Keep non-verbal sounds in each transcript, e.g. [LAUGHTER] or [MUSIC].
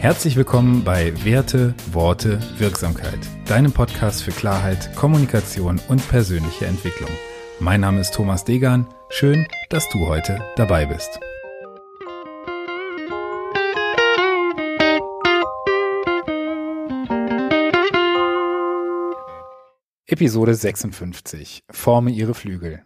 Herzlich willkommen bei Werte, Worte, Wirksamkeit, deinem Podcast für Klarheit, Kommunikation und persönliche Entwicklung. Mein Name ist Thomas Degan. Schön, dass du heute dabei bist. Episode 56. Forme ihre Flügel.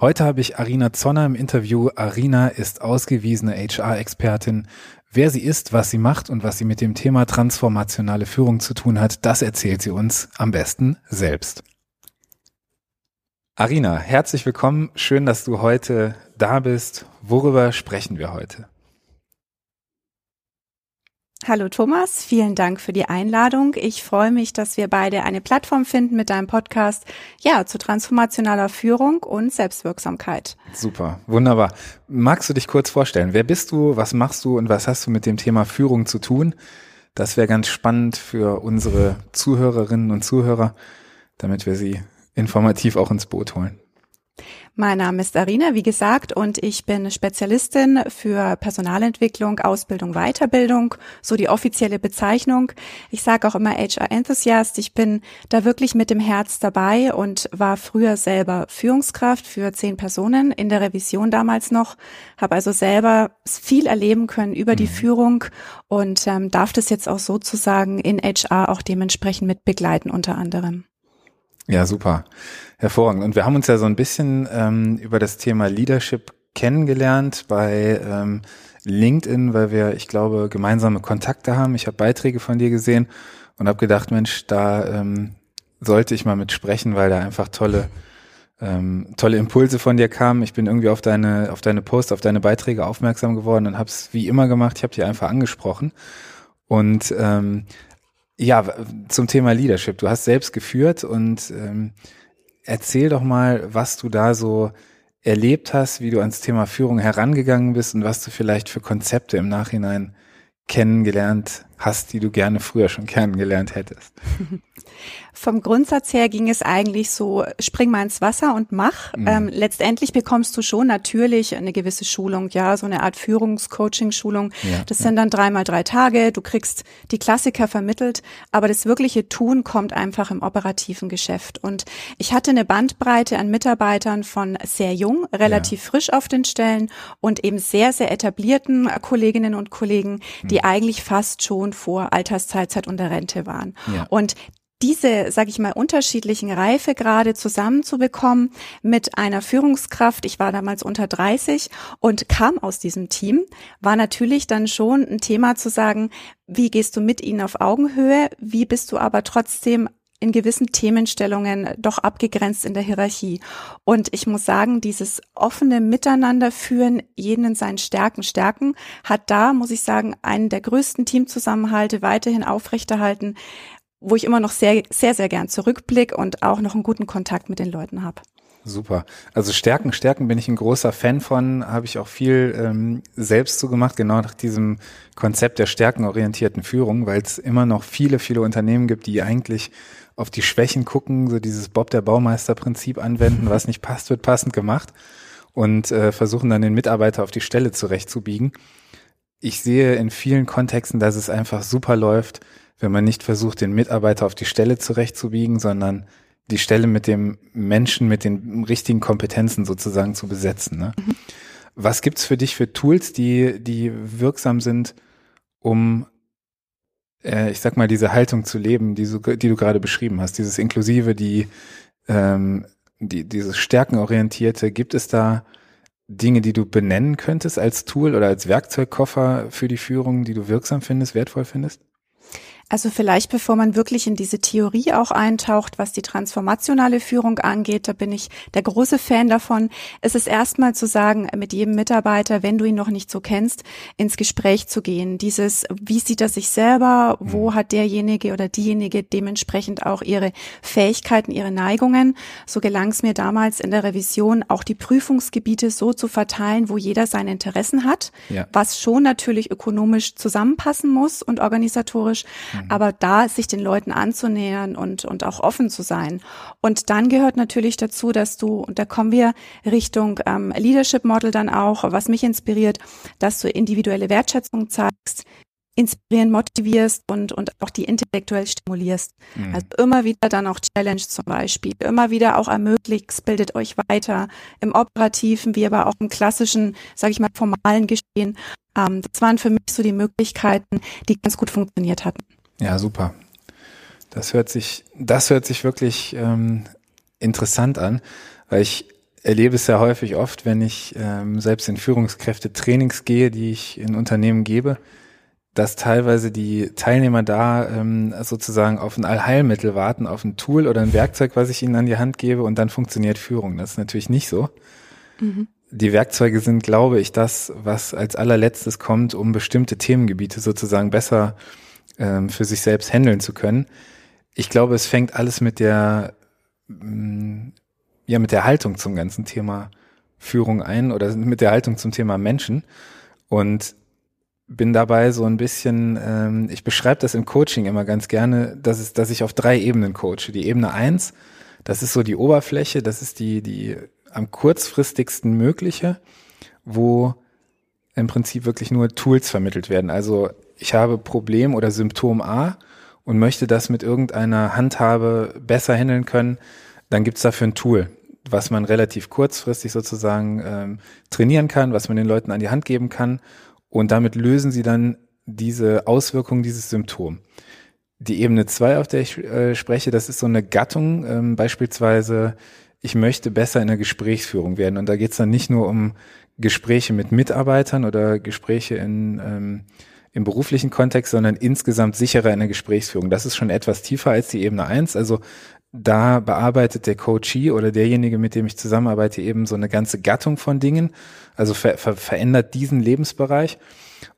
Heute habe ich Arina Zonner im Interview. Arina ist ausgewiesene HR-Expertin. Wer sie ist, was sie macht und was sie mit dem Thema transformationale Führung zu tun hat, das erzählt sie uns am besten selbst. Arina, herzlich willkommen. Schön, dass du heute da bist. Worüber sprechen wir heute? Hallo Thomas, vielen Dank für die Einladung. Ich freue mich, dass wir beide eine Plattform finden mit deinem Podcast, ja, zu transformationaler Führung und Selbstwirksamkeit. Super, wunderbar. Magst du dich kurz vorstellen? Wer bist du, was machst du und was hast du mit dem Thema Führung zu tun? Das wäre ganz spannend für unsere Zuhörerinnen und Zuhörer, damit wir sie informativ auch ins Boot holen. Mein Name ist Arina, wie gesagt, und ich bin Spezialistin für Personalentwicklung, Ausbildung, Weiterbildung, so die offizielle Bezeichnung. Ich sage auch immer HR Enthusiast. Ich bin da wirklich mit dem Herz dabei und war früher selber Führungskraft für zehn Personen in der Revision damals noch, habe also selber viel erleben können über die mhm. Führung und ähm, darf das jetzt auch sozusagen in HR auch dementsprechend mit begleiten unter anderem. Ja, super. Hervorragend. Und wir haben uns ja so ein bisschen ähm, über das Thema Leadership kennengelernt bei ähm, LinkedIn, weil wir, ich glaube, gemeinsame Kontakte haben. Ich habe Beiträge von dir gesehen und habe gedacht, Mensch, da ähm, sollte ich mal mit sprechen, weil da einfach tolle ähm, tolle Impulse von dir kamen. Ich bin irgendwie auf deine auf deine Post, auf deine Beiträge aufmerksam geworden und habe es wie immer gemacht. Ich habe dich einfach angesprochen und ähm, ja, zum Thema Leadership. Du hast selbst geführt und ähm, erzähl doch mal, was du da so erlebt hast, wie du ans Thema Führung herangegangen bist und was du vielleicht für Konzepte im Nachhinein kennengelernt hast, die du gerne früher schon kennengelernt hättest? [LAUGHS] Vom Grundsatz her ging es eigentlich so, spring mal ins Wasser und mach. Mhm. Ähm, letztendlich bekommst du schon natürlich eine gewisse Schulung, ja, so eine Art Führungscoaching-Schulung. Ja, das ja. sind dann dreimal drei Tage, du kriegst die Klassiker vermittelt, aber das wirkliche Tun kommt einfach im operativen Geschäft. Und ich hatte eine Bandbreite an Mitarbeitern von sehr jung, relativ ja. frisch auf den Stellen und eben sehr, sehr etablierten Kolleginnen und Kollegen, die mhm. eigentlich fast schon vor Altersteilzeit und der Rente waren. Ja. Und diese, sage ich mal, unterschiedlichen Reifegrade zusammenzubekommen mit einer Führungskraft, ich war damals unter 30 und kam aus diesem Team, war natürlich dann schon ein Thema zu sagen, wie gehst du mit ihnen auf Augenhöhe, wie bist du aber trotzdem in gewissen Themenstellungen doch abgegrenzt in der Hierarchie. Und ich muss sagen, dieses offene Miteinander führen, jeden in seinen Stärken stärken, hat da, muss ich sagen, einen der größten Teamzusammenhalte weiterhin aufrechterhalten, wo ich immer noch sehr, sehr, sehr gern zurückblick und auch noch einen guten Kontakt mit den Leuten habe. Super. Also Stärken, Stärken bin ich ein großer Fan von, habe ich auch viel ähm, selbst so gemacht, genau nach diesem Konzept der stärkenorientierten Führung, weil es immer noch viele, viele Unternehmen gibt, die eigentlich auf die Schwächen gucken, so dieses Bob der Baumeister-Prinzip anwenden, was nicht passt, wird passend gemacht und äh, versuchen dann den Mitarbeiter auf die Stelle zurechtzubiegen. Ich sehe in vielen Kontexten, dass es einfach super läuft, wenn man nicht versucht, den Mitarbeiter auf die Stelle zurechtzubiegen, sondern die Stelle mit dem Menschen mit den richtigen Kompetenzen sozusagen zu besetzen. Ne? Mhm. Was gibt's für dich für Tools, die, die wirksam sind, um äh, ich sag mal, diese Haltung zu leben, die, so, die du gerade beschrieben hast, dieses Inklusive, die, ähm, die, dieses Stärkenorientierte, gibt es da Dinge, die du benennen könntest als Tool oder als Werkzeugkoffer für die Führung, die du wirksam findest, wertvoll findest? Also vielleicht bevor man wirklich in diese Theorie auch eintaucht, was die transformationale Führung angeht, da bin ich der große Fan davon. Es ist erstmal zu sagen, mit jedem Mitarbeiter, wenn du ihn noch nicht so kennst, ins Gespräch zu gehen. Dieses, wie sieht er sich selber? Wo mhm. hat derjenige oder diejenige dementsprechend auch ihre Fähigkeiten, ihre Neigungen? So gelang es mir damals in der Revision, auch die Prüfungsgebiete so zu verteilen, wo jeder seine Interessen hat, ja. was schon natürlich ökonomisch zusammenpassen muss und organisatorisch. Mhm. Aber da sich den Leuten anzunähern und, und auch offen zu sein. Und dann gehört natürlich dazu, dass du, und da kommen wir Richtung ähm, Leadership Model dann auch, was mich inspiriert, dass du individuelle Wertschätzung zeigst, inspirieren, motivierst und, und auch die intellektuell stimulierst. Mhm. Also immer wieder dann auch Challenge zum Beispiel, immer wieder auch ermöglicht, bildet euch weiter im operativen, wie aber auch im klassischen, sage ich mal, formalen Geschehen. Ähm, das waren für mich so die Möglichkeiten, die ganz gut funktioniert hatten. Ja, super. Das hört sich, das hört sich wirklich ähm, interessant an, weil ich erlebe es ja häufig oft, wenn ich ähm, selbst in Führungskräfte-Trainings gehe, die ich in Unternehmen gebe, dass teilweise die Teilnehmer da ähm, sozusagen auf ein Allheilmittel warten, auf ein Tool oder ein Werkzeug, was ich ihnen an die Hand gebe und dann funktioniert Führung. Das ist natürlich nicht so. Mhm. Die Werkzeuge sind, glaube ich, das, was als allerletztes kommt, um bestimmte Themengebiete sozusagen besser ähm, für sich selbst handeln zu können. Ich glaube, es fängt alles mit der mm, ja mit der Haltung zum ganzen Thema Führung ein oder mit der Haltung zum Thema Menschen und bin dabei so ein bisschen, ähm, ich beschreibe das im Coaching immer ganz gerne, dass, es, dass ich auf drei Ebenen coache. Die Ebene eins, das ist so die Oberfläche, das ist die, die am kurzfristigsten mögliche, wo im Prinzip wirklich nur Tools vermittelt werden. Also ich habe Problem oder Symptom A und möchte das mit irgendeiner Handhabe besser handeln können, dann gibt's dafür ein Tool, was man relativ kurzfristig sozusagen ähm, trainieren kann, was man den Leuten an die Hand geben kann und damit lösen sie dann diese Auswirkungen, dieses Symptom. Die Ebene zwei, auf der ich äh, spreche, das ist so eine Gattung, ähm, beispielsweise, ich möchte besser in der Gesprächsführung werden. Und da geht's dann nicht nur um Gespräche mit Mitarbeitern oder Gespräche in, ähm, im beruflichen Kontext, sondern insgesamt sicherer in der Gesprächsführung. Das ist schon etwas tiefer als die Ebene eins. Also da bearbeitet der Coachee oder derjenige, mit dem ich zusammenarbeite, eben so eine ganze Gattung von Dingen, also ver ver verändert diesen Lebensbereich.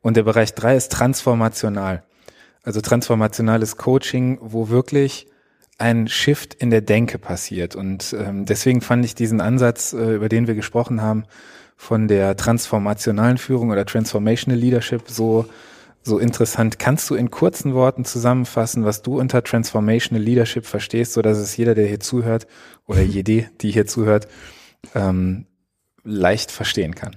Und der Bereich drei ist transformational. Also transformationales Coaching, wo wirklich ein Shift in der Denke passiert. Und ähm, deswegen fand ich diesen Ansatz, äh, über den wir gesprochen haben, von der transformationalen Führung oder Transformational Leadership so so interessant. Kannst du in kurzen Worten zusammenfassen, was du unter Transformational Leadership verstehst, so dass es jeder, der hier zuhört oder jede, die hier zuhört, ähm, leicht verstehen kann?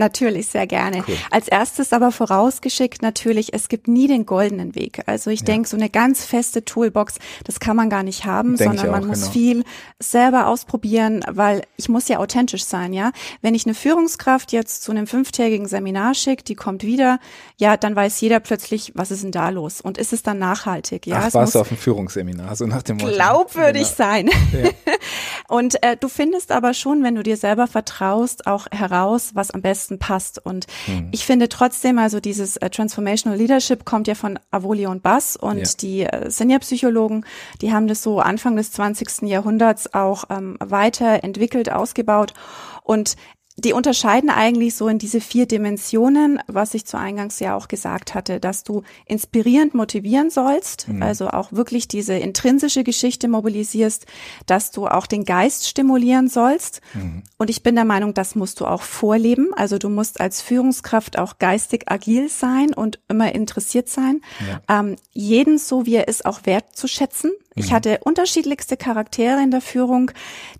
Natürlich, sehr gerne. Cool. Als erstes aber vorausgeschickt natürlich, es gibt nie den goldenen Weg. Also ich ja. denke, so eine ganz feste Toolbox, das kann man gar nicht haben, denk sondern man muss genau. viel selber ausprobieren, weil ich muss ja authentisch sein, ja. Wenn ich eine Führungskraft jetzt zu einem fünftägigen Seminar schicke, die kommt wieder, ja, dann weiß jeder plötzlich, was ist denn da los? Und ist es dann nachhaltig, ja? Ach, warst du auf dem Führungsseminar, so nach dem Motto. Glaubwürdig genau. sein. Ja. [LAUGHS] Und äh, du findest aber schon, wenn du dir selber vertraust, auch heraus, was am besten passt. Und mhm. ich finde trotzdem, also dieses äh, Transformational Leadership kommt ja von Avoli und Bass und ja. die äh, Senior-Psychologen, die haben das so Anfang des 20. Jahrhunderts auch ähm, weiterentwickelt, ausgebaut. Und die unterscheiden eigentlich so in diese vier Dimensionen, was ich zu Eingangs ja auch gesagt hatte, dass du inspirierend motivieren sollst, mhm. also auch wirklich diese intrinsische Geschichte mobilisierst, dass du auch den Geist stimulieren sollst. Mhm. Und ich bin der Meinung, das musst du auch vorleben. Also du musst als Führungskraft auch geistig agil sein und immer interessiert sein, ja. ähm, jeden so wie er ist auch wertzuschätzen. Ich mhm. hatte unterschiedlichste Charaktere in der Führung,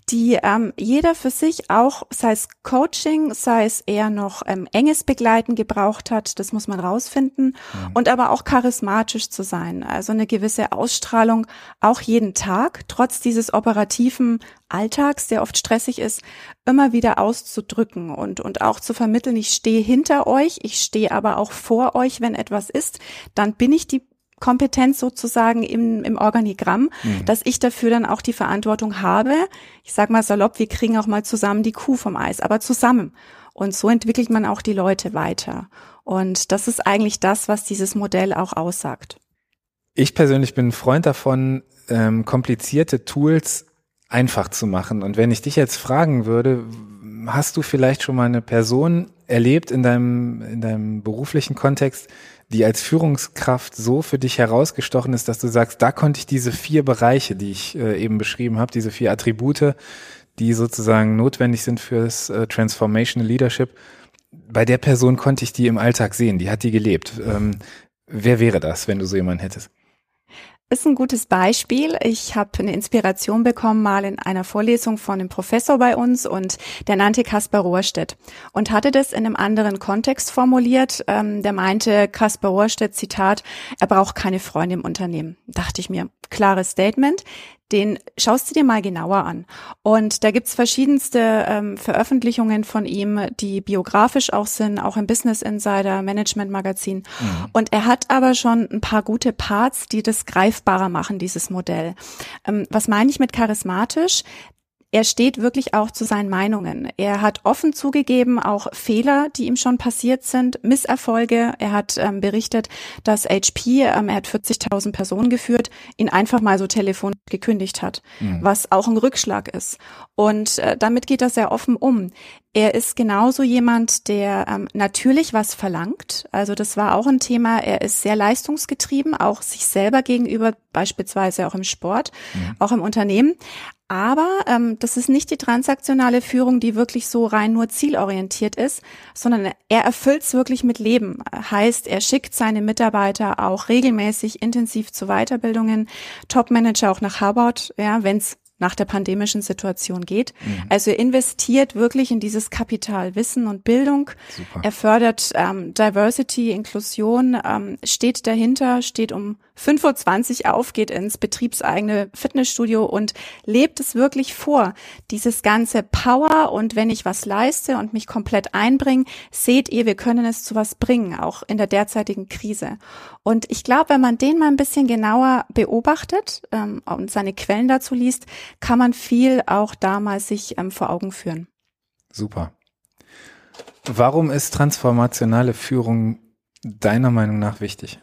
die ähm, jeder für sich auch, sei es Coaching, sei es eher noch ähm, enges Begleiten gebraucht hat, das muss man rausfinden, mhm. und aber auch charismatisch zu sein, also eine gewisse Ausstrahlung auch jeden Tag, trotz dieses operativen Alltags, der oft stressig ist, immer wieder auszudrücken und, und auch zu vermitteln, ich stehe hinter euch, ich stehe aber auch vor euch, wenn etwas ist, dann bin ich die Kompetenz sozusagen im, im Organigramm, mhm. dass ich dafür dann auch die Verantwortung habe. Ich sag mal salopp, wir kriegen auch mal zusammen die Kuh vom Eis, aber zusammen. Und so entwickelt man auch die Leute weiter. Und das ist eigentlich das, was dieses Modell auch aussagt. Ich persönlich bin ein Freund davon, ähm, komplizierte Tools einfach zu machen. Und wenn ich dich jetzt fragen würde, hast du vielleicht schon mal eine Person erlebt in deinem, in deinem beruflichen Kontext, die als Führungskraft so für dich herausgestochen ist, dass du sagst, da konnte ich diese vier Bereiche, die ich äh, eben beschrieben habe, diese vier Attribute, die sozusagen notwendig sind fürs äh, Transformational Leadership, bei der Person konnte ich die im Alltag sehen, die hat die gelebt. Ähm, wer wäre das, wenn du so jemanden hättest? Ist ein gutes Beispiel. Ich habe eine Inspiration bekommen mal in einer Vorlesung von einem Professor bei uns und der nannte Kaspar Rohrstedt und hatte das in einem anderen Kontext formuliert. Ähm, der meinte, Kaspar Rohrstedt, Zitat, er braucht keine Freunde im Unternehmen. Dachte ich mir, klares Statement den schaust du dir mal genauer an. Und da gibt's verschiedenste ähm, Veröffentlichungen von ihm, die biografisch auch sind, auch im Business Insider, Management Magazin. Mhm. Und er hat aber schon ein paar gute Parts, die das greifbarer machen, dieses Modell. Ähm, was meine ich mit charismatisch? Er steht wirklich auch zu seinen Meinungen. Er hat offen zugegeben auch Fehler, die ihm schon passiert sind, Misserfolge. Er hat ähm, berichtet, dass HP, ähm, er hat 40.000 Personen geführt, ihn einfach mal so telefonisch gekündigt hat, mhm. was auch ein Rückschlag ist. Und äh, damit geht er sehr offen um. Er ist genauso jemand, der ähm, natürlich was verlangt. Also das war auch ein Thema. Er ist sehr leistungsgetrieben, auch sich selber gegenüber, beispielsweise auch im Sport, mhm. auch im Unternehmen. Aber ähm, das ist nicht die transaktionale Führung, die wirklich so rein nur zielorientiert ist, sondern er erfüllt es wirklich mit Leben. Heißt, er schickt seine Mitarbeiter auch regelmäßig intensiv zu Weiterbildungen, Top-Manager auch nach Harvard, ja, wenn es nach der pandemischen Situation geht. Mhm. Also er investiert wirklich in dieses Kapital Wissen und Bildung. Super. Er fördert ähm, Diversity, Inklusion, ähm, steht dahinter, steht um 5.20 Uhr auf, geht ins betriebseigene Fitnessstudio und lebt es wirklich vor. Dieses ganze Power und wenn ich was leiste und mich komplett einbringe, seht ihr, wir können es zu was bringen, auch in der derzeitigen Krise. Und ich glaube, wenn man den mal ein bisschen genauer beobachtet ähm, und seine Quellen dazu liest, kann man viel auch damals sich ähm, vor Augen führen. Super. Warum ist transformationale Führung deiner Meinung nach wichtig?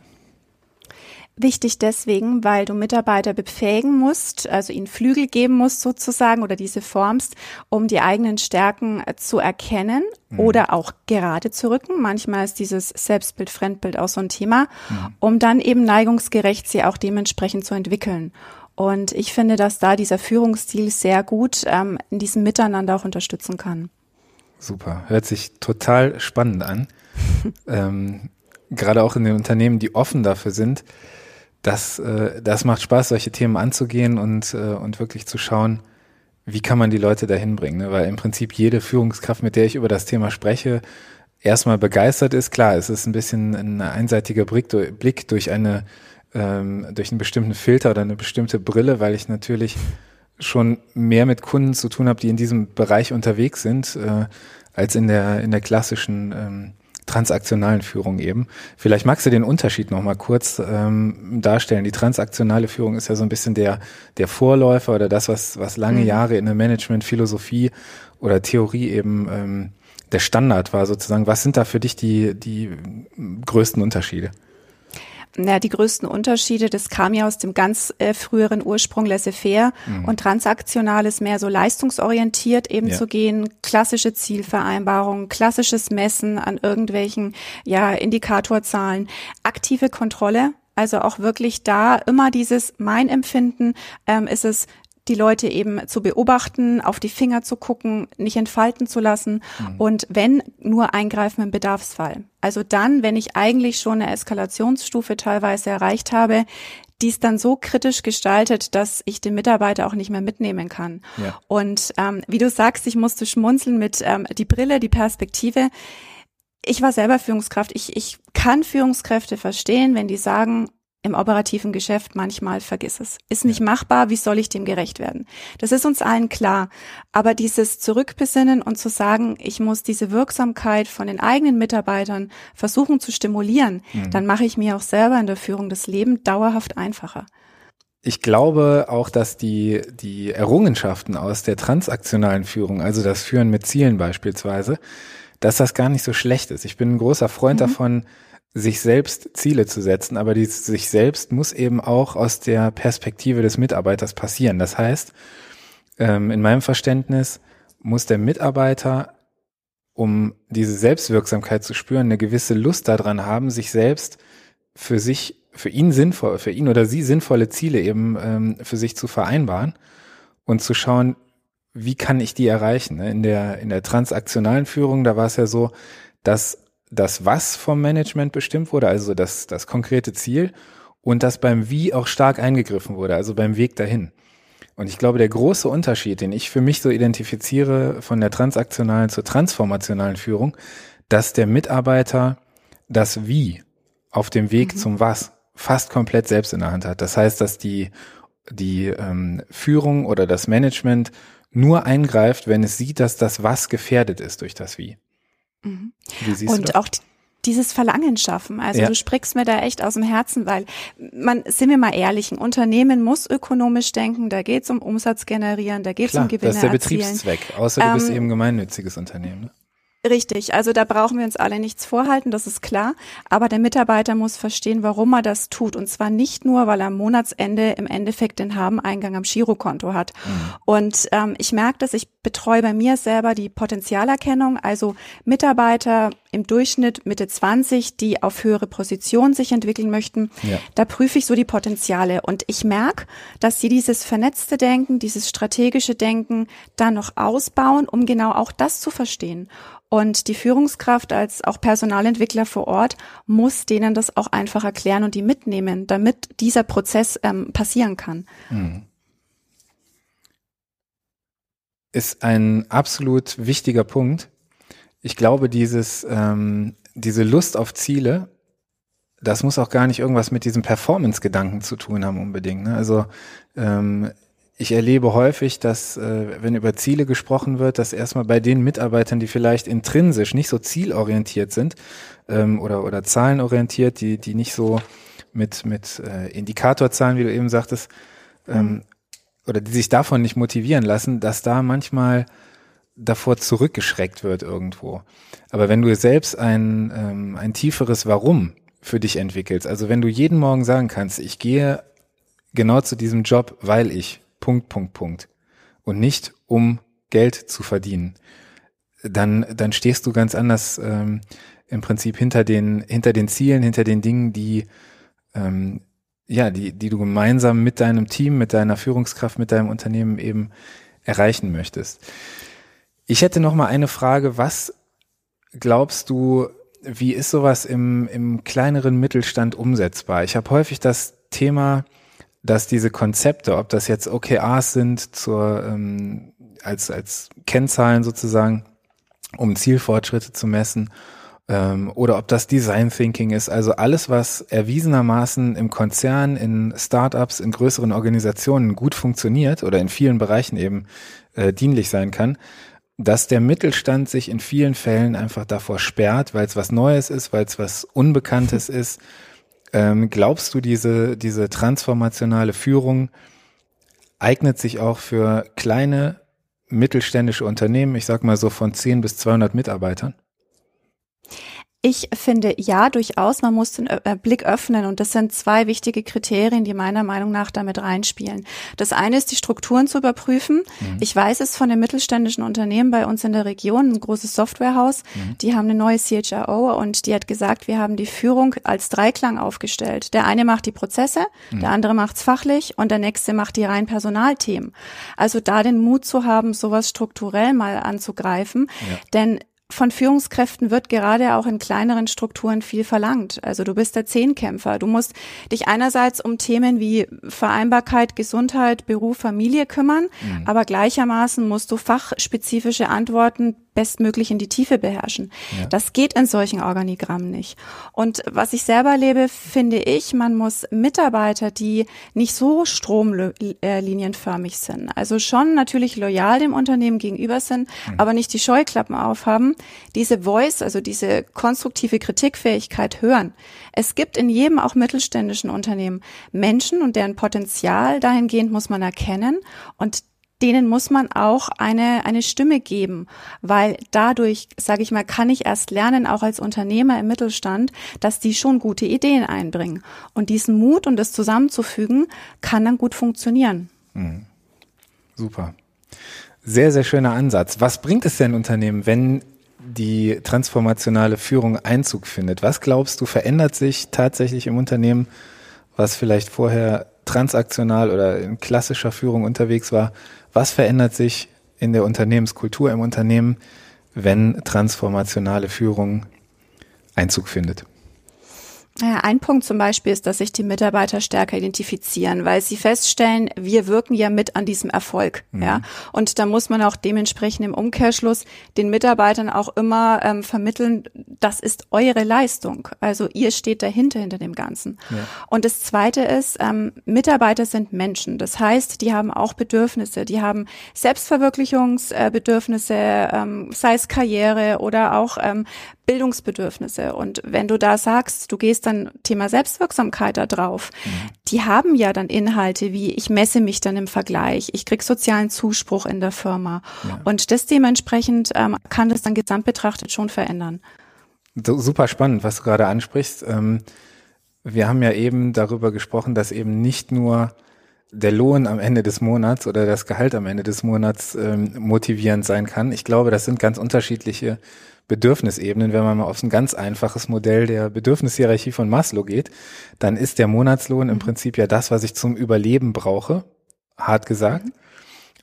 Wichtig deswegen, weil du Mitarbeiter befähigen musst, also ihnen Flügel geben musst sozusagen oder diese formst, um die eigenen Stärken äh, zu erkennen mhm. oder auch gerade zu rücken. Manchmal ist dieses Selbstbild, Fremdbild auch so ein Thema, mhm. um dann eben neigungsgerecht sie auch dementsprechend zu entwickeln. Und ich finde, dass da dieser Führungsstil sehr gut ähm, in diesem Miteinander auch unterstützen kann. Super, hört sich total spannend an. [LAUGHS] ähm, gerade auch in den Unternehmen, die offen dafür sind das, äh, das macht Spaß, solche Themen anzugehen und, äh, und wirklich zu schauen, wie kann man die Leute dahin bringen. Ne? Weil im Prinzip jede Führungskraft, mit der ich über das Thema spreche, erstmal begeistert ist. Klar, es ist ein bisschen ein einseitiger Blick, durch eine ähm, durch einen bestimmten Filter oder eine bestimmte Brille, weil ich natürlich schon mehr mit Kunden zu tun habe, die in diesem Bereich unterwegs sind, äh, als in der in der klassischen ähm, transaktionalen Führung eben. Vielleicht magst du den Unterschied noch mal kurz ähm, darstellen. Die transaktionale Führung ist ja so ein bisschen der der Vorläufer oder das, was was lange mhm. Jahre in der Managementphilosophie oder Theorie eben ähm, der Standard war sozusagen. Was sind da für dich die die größten Unterschiede? Na, die größten Unterschiede, das kam ja aus dem ganz äh, früheren Ursprung laissez-faire mhm. und transaktional ist mehr so leistungsorientiert eben ja. zu gehen, klassische Zielvereinbarungen, klassisches Messen an irgendwelchen ja Indikatorzahlen, aktive Kontrolle, also auch wirklich da immer dieses mein Empfinden ähm, ist es die Leute eben zu beobachten, auf die Finger zu gucken, nicht entfalten zu lassen mhm. und wenn nur eingreifen im Bedarfsfall. Also dann, wenn ich eigentlich schon eine Eskalationsstufe teilweise erreicht habe, die ist dann so kritisch gestaltet, dass ich den Mitarbeiter auch nicht mehr mitnehmen kann. Ja. Und ähm, wie du sagst, ich musste schmunzeln mit ähm, die Brille, die Perspektive. Ich war selber Führungskraft. Ich, ich kann Führungskräfte verstehen, wenn die sagen, im operativen Geschäft manchmal vergiss es. Ist nicht machbar, wie soll ich dem gerecht werden? Das ist uns allen klar. Aber dieses Zurückbesinnen und zu sagen, ich muss diese Wirksamkeit von den eigenen Mitarbeitern versuchen zu stimulieren, mhm. dann mache ich mir auch selber in der Führung das Leben dauerhaft einfacher. Ich glaube auch, dass die, die Errungenschaften aus der transaktionalen Führung, also das Führen mit Zielen beispielsweise, dass das gar nicht so schlecht ist. Ich bin ein großer Freund mhm. davon, sich selbst Ziele zu setzen, aber die sich selbst muss eben auch aus der Perspektive des Mitarbeiters passieren. Das heißt, ähm, in meinem Verständnis muss der Mitarbeiter, um diese Selbstwirksamkeit zu spüren, eine gewisse Lust daran haben, sich selbst für sich, für ihn sinnvoll, für ihn oder sie sinnvolle Ziele eben ähm, für sich zu vereinbaren und zu schauen, wie kann ich die erreichen? Ne? In der, in der transaktionalen Führung, da war es ja so, dass das Was vom Management bestimmt wurde, also das, das konkrete Ziel und dass beim Wie auch stark eingegriffen wurde, also beim Weg dahin. Und ich glaube, der große Unterschied, den ich für mich so identifiziere von der transaktionalen zur transformationalen Führung, dass der Mitarbeiter das Wie auf dem Weg mhm. zum Was fast komplett selbst in der Hand hat. Das heißt, dass die, die ähm, Führung oder das Management nur eingreift, wenn es sieht, dass das Was gefährdet ist durch das Wie. Mhm. Wie siehst Und du das? auch dieses Verlangen schaffen. Also ja. du sprichst mir da echt aus dem Herzen, weil man, sind wir mal ehrlich, ein Unternehmen muss ökonomisch denken, da geht es um Umsatz generieren, da geht es um Gewinne erzielen. Das ist der Betriebszweck, außer du bist ähm, eben gemeinnütziges Unternehmen. Ne? Richtig, also da brauchen wir uns alle nichts vorhalten, das ist klar. Aber der Mitarbeiter muss verstehen, warum er das tut. Und zwar nicht nur, weil er am Monatsende im Endeffekt den Habeneingang am Girokonto hat. Mhm. Und ähm, ich merke, dass ich betreue bei mir selber die Potenzialerkennung, also Mitarbeiter im Durchschnitt Mitte 20, die auf höhere Positionen sich entwickeln möchten. Ja. Da prüfe ich so die Potenziale. Und ich merke, dass sie dieses vernetzte Denken, dieses strategische Denken dann noch ausbauen, um genau auch das zu verstehen. Und die Führungskraft als auch Personalentwickler vor Ort muss denen das auch einfach erklären und die mitnehmen, damit dieser Prozess ähm, passieren kann. Hm. Ist ein absolut wichtiger Punkt. Ich glaube, dieses, ähm, diese Lust auf Ziele, das muss auch gar nicht irgendwas mit diesem Performance-Gedanken zu tun haben unbedingt. Ne? Also ähm, ich erlebe häufig, dass, äh, wenn über Ziele gesprochen wird, dass erstmal bei den Mitarbeitern, die vielleicht intrinsisch nicht so zielorientiert sind ähm, oder, oder zahlenorientiert, die, die nicht so mit, mit äh, Indikatorzahlen, wie du eben sagtest, ähm, oder die sich davon nicht motivieren lassen, dass da manchmal davor zurückgeschreckt wird irgendwo. Aber wenn du selbst ein, ähm, ein tieferes Warum für dich entwickelst, also wenn du jeden Morgen sagen kannst, ich gehe genau zu diesem Job, weil ich Punkt, Punkt, Punkt. Und nicht um Geld zu verdienen. Dann, dann stehst du ganz anders ähm, im Prinzip hinter den, hinter den Zielen, hinter den Dingen, die, ähm, ja, die, die du gemeinsam mit deinem Team, mit deiner Führungskraft, mit deinem Unternehmen eben erreichen möchtest. Ich hätte noch mal eine Frage. Was glaubst du, wie ist sowas im, im kleineren Mittelstand umsetzbar? Ich habe häufig das Thema, dass diese Konzepte, ob das jetzt OKRs sind zur, ähm, als, als Kennzahlen sozusagen, um Zielfortschritte zu messen, ähm, oder ob das Design Thinking ist, also alles, was erwiesenermaßen im Konzern, in Startups, in größeren Organisationen gut funktioniert oder in vielen Bereichen eben äh, dienlich sein kann, dass der Mittelstand sich in vielen Fällen einfach davor sperrt, weil es was Neues ist, weil es was Unbekanntes [LAUGHS] ist ähm, glaubst du, diese, diese transformationale Führung eignet sich auch für kleine mittelständische Unternehmen, ich sag mal so von 10 bis 200 Mitarbeitern? Ich finde ja durchaus, man muss den äh, Blick öffnen und das sind zwei wichtige Kriterien, die meiner Meinung nach damit reinspielen. Das eine ist die Strukturen zu überprüfen. Mhm. Ich weiß es von den mittelständischen Unternehmen bei uns in der Region, ein großes Softwarehaus, mhm. die haben eine neue CHRO und die hat gesagt, wir haben die Führung als Dreiklang aufgestellt. Der eine macht die Prozesse, mhm. der andere macht's fachlich und der nächste macht die rein Personalthemen. Also da den Mut zu haben, sowas strukturell mal anzugreifen, ja. denn von Führungskräften wird gerade auch in kleineren Strukturen viel verlangt. Also du bist der Zehnkämpfer. Du musst dich einerseits um Themen wie Vereinbarkeit, Gesundheit, Beruf, Familie kümmern, mhm. aber gleichermaßen musst du fachspezifische Antworten bestmöglich in die Tiefe beherrschen. Ja. Das geht in solchen Organigrammen nicht. Und was ich selber erlebe, finde ich, man muss Mitarbeiter, die nicht so stromlinienförmig sind, also schon natürlich loyal dem Unternehmen gegenüber sind, mhm. aber nicht die Scheuklappen aufhaben, diese Voice, also diese konstruktive Kritikfähigkeit hören. Es gibt in jedem auch mittelständischen Unternehmen Menschen und deren Potenzial dahingehend muss man erkennen und denen muss man auch eine, eine Stimme geben, weil dadurch, sage ich mal, kann ich erst lernen, auch als Unternehmer im Mittelstand, dass die schon gute Ideen einbringen. Und diesen Mut und das zusammenzufügen, kann dann gut funktionieren. Mhm. Super. Sehr, sehr schöner Ansatz. Was bringt es denn Unternehmen, wenn die transformationale Führung Einzug findet? Was glaubst du, verändert sich tatsächlich im Unternehmen, was vielleicht vorher transaktional oder in klassischer Führung unterwegs war? Was verändert sich in der Unternehmenskultur im Unternehmen, wenn transformationale Führung Einzug findet? Ja, ein Punkt zum Beispiel ist, dass sich die Mitarbeiter stärker identifizieren, weil sie feststellen, wir wirken ja mit an diesem Erfolg. Mhm. Ja, und da muss man auch dementsprechend im Umkehrschluss den Mitarbeitern auch immer ähm, vermitteln, das ist eure Leistung. Also ihr steht dahinter hinter dem Ganzen. Ja. Und das Zweite ist, ähm, Mitarbeiter sind Menschen. Das heißt, die haben auch Bedürfnisse. Die haben Selbstverwirklichungsbedürfnisse, ähm, sei es Karriere oder auch ähm, Bildungsbedürfnisse. Und wenn du da sagst, du gehst dann Thema Selbstwirksamkeit da drauf, mhm. die haben ja dann Inhalte wie, ich messe mich dann im Vergleich, ich krieg sozialen Zuspruch in der Firma. Ja. Und das dementsprechend ähm, kann das dann gesamt betrachtet schon verändern. Super spannend, was du gerade ansprichst. Ähm, wir haben ja eben darüber gesprochen, dass eben nicht nur der Lohn am Ende des Monats oder das Gehalt am Ende des Monats ähm, motivierend sein kann. Ich glaube, das sind ganz unterschiedliche Bedürfnisebenen, wenn man mal auf ein ganz einfaches Modell der Bedürfnishierarchie von Maslow geht, dann ist der Monatslohn im. Prinzip ja das, was ich zum Überleben brauche, hart gesagt.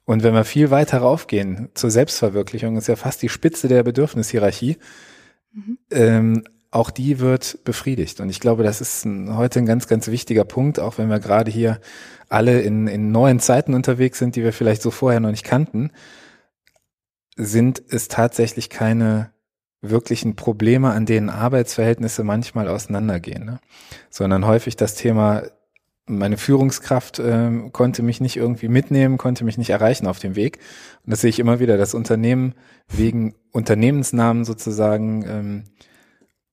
Und wenn wir viel weiter raufgehen zur Selbstverwirklichung, ist ja fast die Spitze der Bedürfnishierarchie, mhm. ähm, auch die wird befriedigt. Und ich glaube, das ist ein, heute ein ganz, ganz wichtiger Punkt, auch wenn wir gerade hier alle in, in neuen Zeiten unterwegs sind, die wir vielleicht so vorher noch nicht kannten, sind es tatsächlich keine wirklichen Probleme, an denen Arbeitsverhältnisse manchmal auseinandergehen, ne? sondern häufig das Thema, meine Führungskraft äh, konnte mich nicht irgendwie mitnehmen, konnte mich nicht erreichen auf dem Weg. Und das sehe ich immer wieder, dass Unternehmen wegen Unternehmensnamen sozusagen ähm,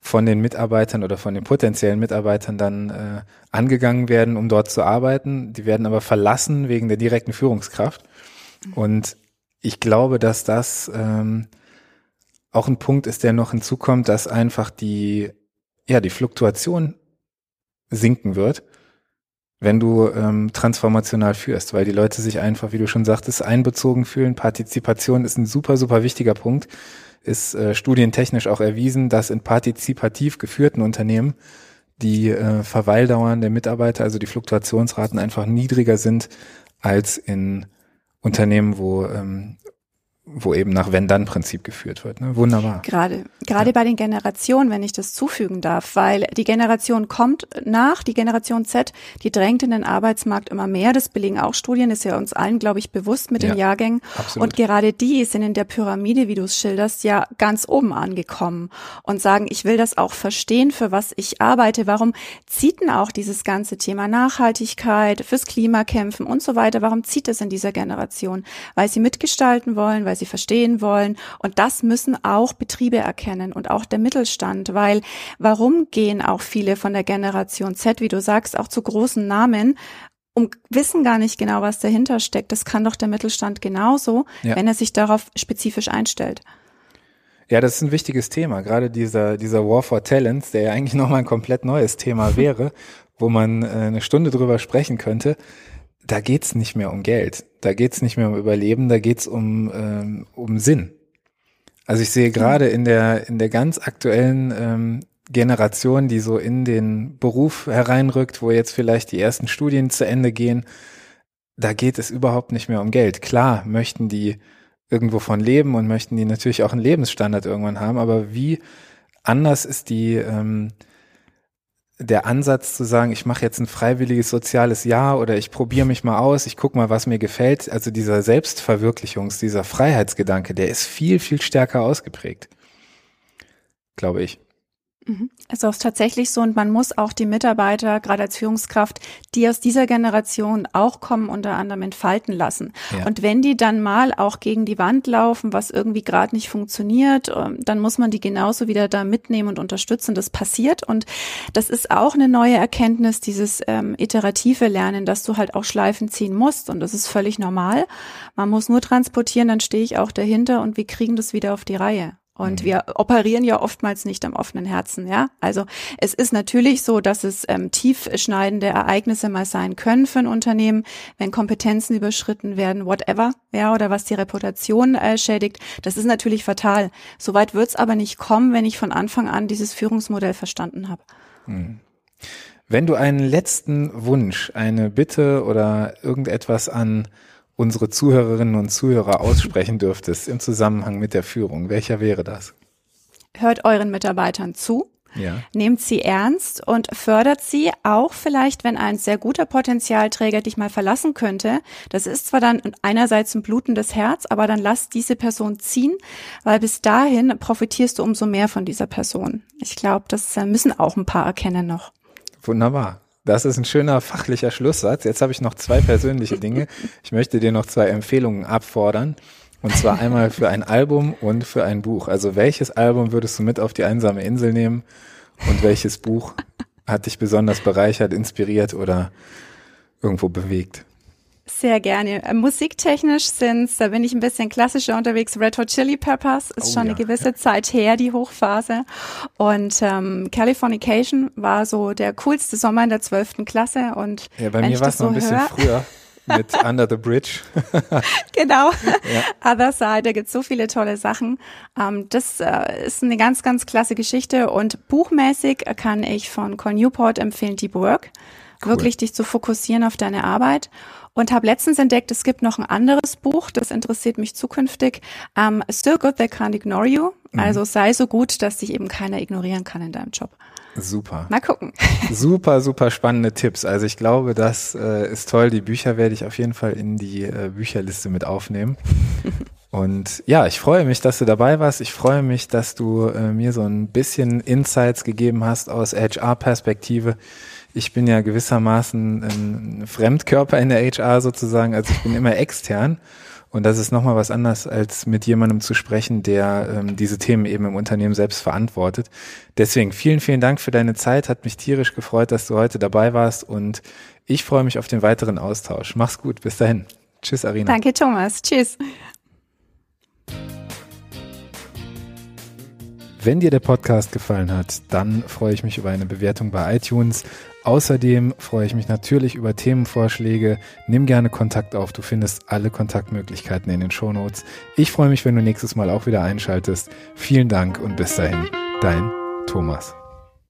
von den Mitarbeitern oder von den potenziellen Mitarbeitern dann äh, angegangen werden, um dort zu arbeiten. Die werden aber verlassen wegen der direkten Führungskraft. Und ich glaube, dass das ähm, auch ein Punkt ist, der noch hinzukommt, dass einfach die, ja, die Fluktuation sinken wird, wenn du ähm, transformational führst, weil die Leute sich einfach, wie du schon sagtest, einbezogen fühlen. Partizipation ist ein super, super wichtiger Punkt, ist äh, studientechnisch auch erwiesen, dass in partizipativ geführten Unternehmen die äh, Verweildauern der Mitarbeiter, also die Fluktuationsraten einfach niedriger sind als in Unternehmen, wo ähm, wo eben nach Wenn-Dann-Prinzip geführt wird. Ne? Wunderbar. Gerade, gerade ja. bei den Generationen, wenn ich das zufügen darf, weil die Generation kommt nach, die Generation Z, die drängt in den Arbeitsmarkt immer mehr. Das belegen auch Studien, ist ja uns allen, glaube ich, bewusst mit ja, den Jahrgängen. Absolut. Und gerade die sind in der Pyramide, wie du es schilderst, ja ganz oben angekommen und sagen, ich will das auch verstehen, für was ich arbeite. Warum zieht denn auch dieses ganze Thema Nachhaltigkeit, fürs Klima kämpfen und so weiter? Warum zieht es in dieser Generation? Weil sie mitgestalten wollen, weil sie verstehen wollen. Und das müssen auch Betriebe erkennen und auch der Mittelstand, weil warum gehen auch viele von der Generation Z, wie du sagst, auch zu großen Namen, und wissen gar nicht genau, was dahinter steckt. Das kann doch der Mittelstand genauso, ja. wenn er sich darauf spezifisch einstellt. Ja, das ist ein wichtiges Thema. Gerade dieser, dieser War for Talents, der ja eigentlich [LAUGHS] nochmal ein komplett neues Thema wäre, wo man äh, eine Stunde drüber sprechen könnte da geht's nicht mehr um Geld, da geht's nicht mehr um Überleben, da geht's um, ähm, um Sinn. Also ich sehe gerade in der, in der ganz aktuellen ähm, Generation, die so in den Beruf hereinrückt, wo jetzt vielleicht die ersten Studien zu Ende gehen, da geht es überhaupt nicht mehr um Geld. Klar möchten die irgendwo von leben und möchten die natürlich auch einen Lebensstandard irgendwann haben, aber wie anders ist die, ähm, der Ansatz zu sagen, ich mache jetzt ein freiwilliges soziales Jahr oder ich probiere mich mal aus, ich gucke mal, was mir gefällt, also dieser Selbstverwirklichungs-, dieser Freiheitsgedanke, der ist viel, viel stärker ausgeprägt, glaube ich. Mhm. Es ist tatsächlich so und man muss auch die Mitarbeiter, gerade als Führungskraft, die aus dieser Generation auch kommen, unter anderem entfalten lassen. Ja. Und wenn die dann mal auch gegen die Wand laufen, was irgendwie gerade nicht funktioniert, ähm, dann muss man die genauso wieder da mitnehmen und unterstützen. Das passiert und das ist auch eine neue Erkenntnis, dieses ähm, iterative Lernen, dass du halt auch Schleifen ziehen musst und das ist völlig normal. Man muss nur transportieren, dann stehe ich auch dahinter und wir kriegen das wieder auf die Reihe. Und mhm. wir operieren ja oftmals nicht am offenen Herzen, ja. Also es ist natürlich so, dass es ähm, tiefschneidende Ereignisse mal sein können für ein Unternehmen, wenn Kompetenzen überschritten werden, whatever, ja, oder was die Reputation äh, schädigt. Das ist natürlich fatal. Soweit wird es aber nicht kommen, wenn ich von Anfang an dieses Führungsmodell verstanden habe. Mhm. Wenn du einen letzten Wunsch, eine Bitte oder irgendetwas an unsere Zuhörerinnen und Zuhörer aussprechen dürftest im Zusammenhang mit der Führung, welcher wäre das? Hört euren Mitarbeitern zu ja. nehmt sie ernst und fördert sie auch vielleicht, wenn ein sehr guter Potenzialträger dich mal verlassen könnte. Das ist zwar dann einerseits ein blutendes Herz, aber dann lass diese Person ziehen, weil bis dahin profitierst du umso mehr von dieser Person. Ich glaube, das äh, müssen auch ein paar erkennen noch. Wunderbar. Das ist ein schöner fachlicher Schlusssatz. Jetzt habe ich noch zwei persönliche Dinge. Ich möchte dir noch zwei Empfehlungen abfordern. Und zwar einmal für ein Album und für ein Buch. Also welches Album würdest du mit auf die einsame Insel nehmen und welches Buch hat dich besonders bereichert, inspiriert oder irgendwo bewegt? Sehr gerne. Äh, musiktechnisch sind's, da bin ich ein bisschen klassischer unterwegs. Red Hot Chili Peppers ist oh, schon ja. eine gewisse Zeit her, die Hochphase. Und ähm, Californication war so der coolste Sommer in der zwölften Klasse. Und ja, bei mir war es noch ein bisschen hör, früher. mit [LAUGHS] Under the Bridge. [LAUGHS] genau. Ja. Other Side, da gibt's so viele tolle Sachen. Ähm, das äh, ist eine ganz, ganz klasse Geschichte und buchmäßig kann ich von Col Newport empfehlen Deep Work. Cool. Wirklich dich zu fokussieren auf deine Arbeit und habe letztens entdeckt, es gibt noch ein anderes Buch, das interessiert mich zukünftig. Um, ähm, so good they can't ignore you. Mhm. Also sei so gut, dass dich eben keiner ignorieren kann in deinem Job. Super. Mal gucken. [LAUGHS] Super, super spannende Tipps. Also ich glaube, das äh, ist toll. Die Bücher werde ich auf jeden Fall in die äh, Bücherliste mit aufnehmen. [LAUGHS] Und ja, ich freue mich, dass du dabei warst. Ich freue mich, dass du äh, mir so ein bisschen Insights gegeben hast aus HR-Perspektive ich bin ja gewissermaßen ein Fremdkörper in der HR sozusagen, also ich bin immer extern. Und das ist nochmal was anderes, als mit jemandem zu sprechen, der ähm, diese Themen eben im Unternehmen selbst verantwortet. Deswegen vielen, vielen Dank für deine Zeit. Hat mich tierisch gefreut, dass du heute dabei warst und ich freue mich auf den weiteren Austausch. Mach's gut. Bis dahin. Tschüss, Arina. Danke, Thomas. Tschüss. Wenn dir der Podcast gefallen hat, dann freue ich mich über eine Bewertung bei iTunes. Außerdem freue ich mich natürlich über Themenvorschläge. Nimm gerne Kontakt auf. Du findest alle Kontaktmöglichkeiten in den Shownotes. Ich freue mich, wenn du nächstes Mal auch wieder einschaltest. Vielen Dank und bis dahin, dein Thomas.